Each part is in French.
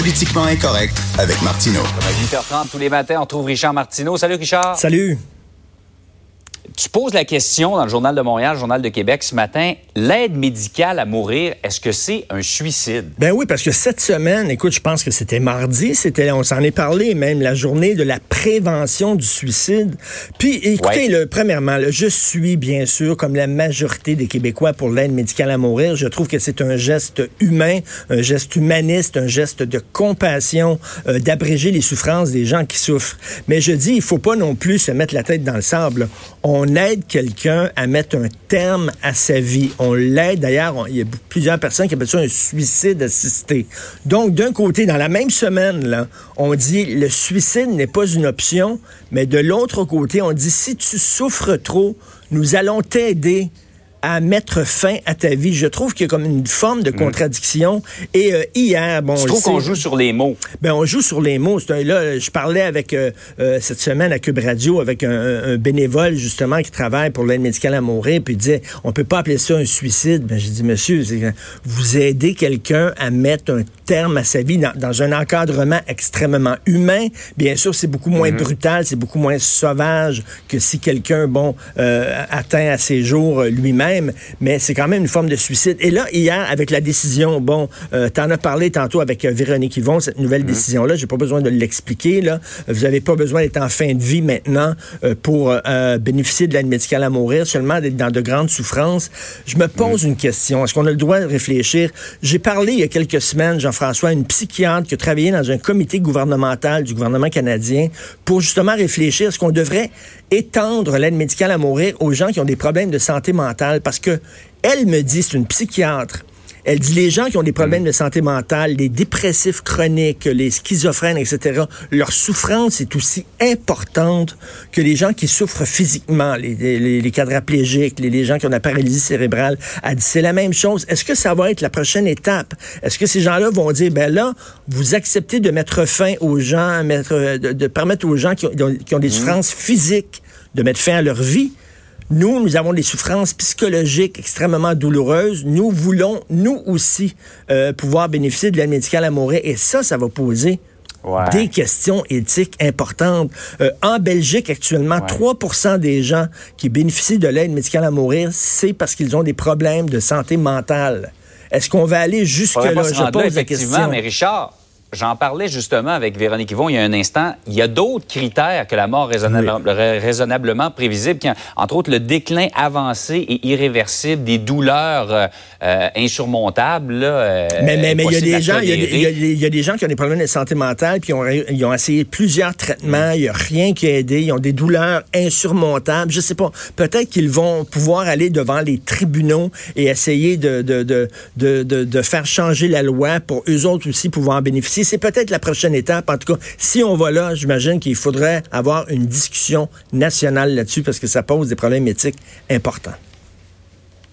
Politiquement incorrect avec Martineau. À 8h30 tous les matins, on trouve Richard Martineau. Salut Richard. Salut. Tu poses la question dans le Journal de Montréal, le Journal de Québec ce matin, l'aide médicale à mourir, est-ce que c'est un suicide? Ben oui, parce que cette semaine, écoute, je pense que c'était mardi, c'était, on s'en est parlé même, la journée de la prévention du suicide. Puis, écoutez, Ouais. le, premièrement, là, je suis bien sûr, comme la majorité des Québécois, pour l'aide médicale à mourir. Je trouve que c'est un geste humain, un geste humaniste, un geste de compassion, euh, d'abréger les souffrances des gens qui souffrent. Mais je dis, il faut pas non plus se mettre la tête dans le sable. On aide quelqu'un à mettre un terme à sa vie. On l'aide. D'ailleurs, on- il y a plusieurs personnes qui appellent ça un suicide assisté. Donc, d'un côté, dans la même semaine, on dit le suicide n'est pas une option, mais de l'autre côté, on dit si tu souffres trop, nous allons t'aider à mettre fin à ta vie. Je trouve qu'il y a comme une forme de contradiction. Et euh, hier, bon, Je trouve qu'on joue sur les mots. ben, on joue sur les mots. Un- là, je parlais avec euh, euh, cette semaine à Cube Radio avec un, un bénévole justement qui travaille pour l'aide médicale à mourir, puis il disait on peut pas appeler ça un suicide. Ben, j'ai dit monsieur, vous aidez quelqu'un à mettre un terme à sa vie dans, dans un encadrement extrêmement humain. Bien sûr, c'est beaucoup moins brutal, c'est beaucoup moins sauvage que si quelqu'un bon atteint à ses jours euh, mais c'est quand même une forme de suicide. Et là, hier, avec la décision, bon, euh, t'en as parlé tantôt avec euh, Véronique Yvon, cette nouvelle décision-là, j'ai pas besoin de l'expliquer, là. Vous avez pas besoin d'être en fin de vie maintenant euh, pour euh, bénéficier de l'aide médicale à mourir, seulement d'être dans de grandes souffrances. Je me pose une question. Est-ce qu'on a le droit de réfléchir? J'ai parlé il y a quelques semaines, Jean-François, à une psychiatre qui a travaillé dans un comité gouvernemental du gouvernement canadien pour justement réfléchir. Est-ce qu'on devrait étendre l'aide médicale à mourir aux gens qui ont des problèmes de santé mentale? Parce que elle me dit, c'est une psychiatre, elle dit les gens qui ont des problèmes de santé mentale, les dépressifs chroniques, les schizophrènes, etc., leur souffrance est aussi importante que les gens qui souffrent physiquement, les, les, les quadraplégiques, les, les gens qui ont la paralysie cérébrale. Elle dit c'est la même chose. Est-ce que ça va être la prochaine étape? Est-ce que ces gens-là vont dire, ben là, vous acceptez de mettre fin aux gens, mettre, de, de permettre aux gens qui ont, qui ont des souffrances physiques de mettre fin à leur vie? Nous, nous avons des souffrances psychologiques extrêmement douloureuses. Nous voulons, nous aussi, euh, pouvoir bénéficier de l'aide médicale à mourir. Et ça, ça va poser Ouais. des questions éthiques importantes. Euh, en Belgique, actuellement, Ouais. 3% des gens qui bénéficient de l'aide médicale à mourir, c'est parce qu'ils ont des problèmes de santé mentale. Est-ce qu'on va aller jusque-là? Je pose la question. mais Richard, j'en parlais justement avec Véronique Yvon il y a un instant. Il y a d'autres critères que la mort raisonnable- ra- raisonnablement prévisible, qui, entre autres le déclin avancé et irréversible des douleurs euh, euh, insurmontables. Là, euh, Mais, mais, mais il y a des gens, il y a, des- il y a tolérer. des- il y a des gens qui ont des problèmes de santé mentale, puis ils ont, ré- ils ont essayé plusieurs traitements, il n'y a rien qui a aidé, ils ont des douleurs insurmontables. Je sais pas. Peut-être qu'ils vont pouvoir aller devant les tribunaux et essayer de, de, de, de, de faire changer la loi pour eux autres aussi pouvoir en bénéficier. C'est peut-être la prochaine étape. En tout cas, si on va là, j'imagine qu'il faudrait avoir une discussion nationale là-dessus parce que ça pose des problèmes éthiques importants.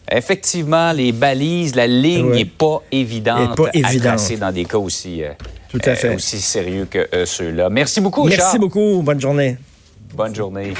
Effectivement, les balises, la ligne Ouais. n'est pas évidente, pas à évidente. tracer dans des cas aussi, euh, Tout à fait. aussi sérieux que euh, ceux-là. Merci beaucoup, Richard. Merci beaucoup. Bonne journée. Bonne journée.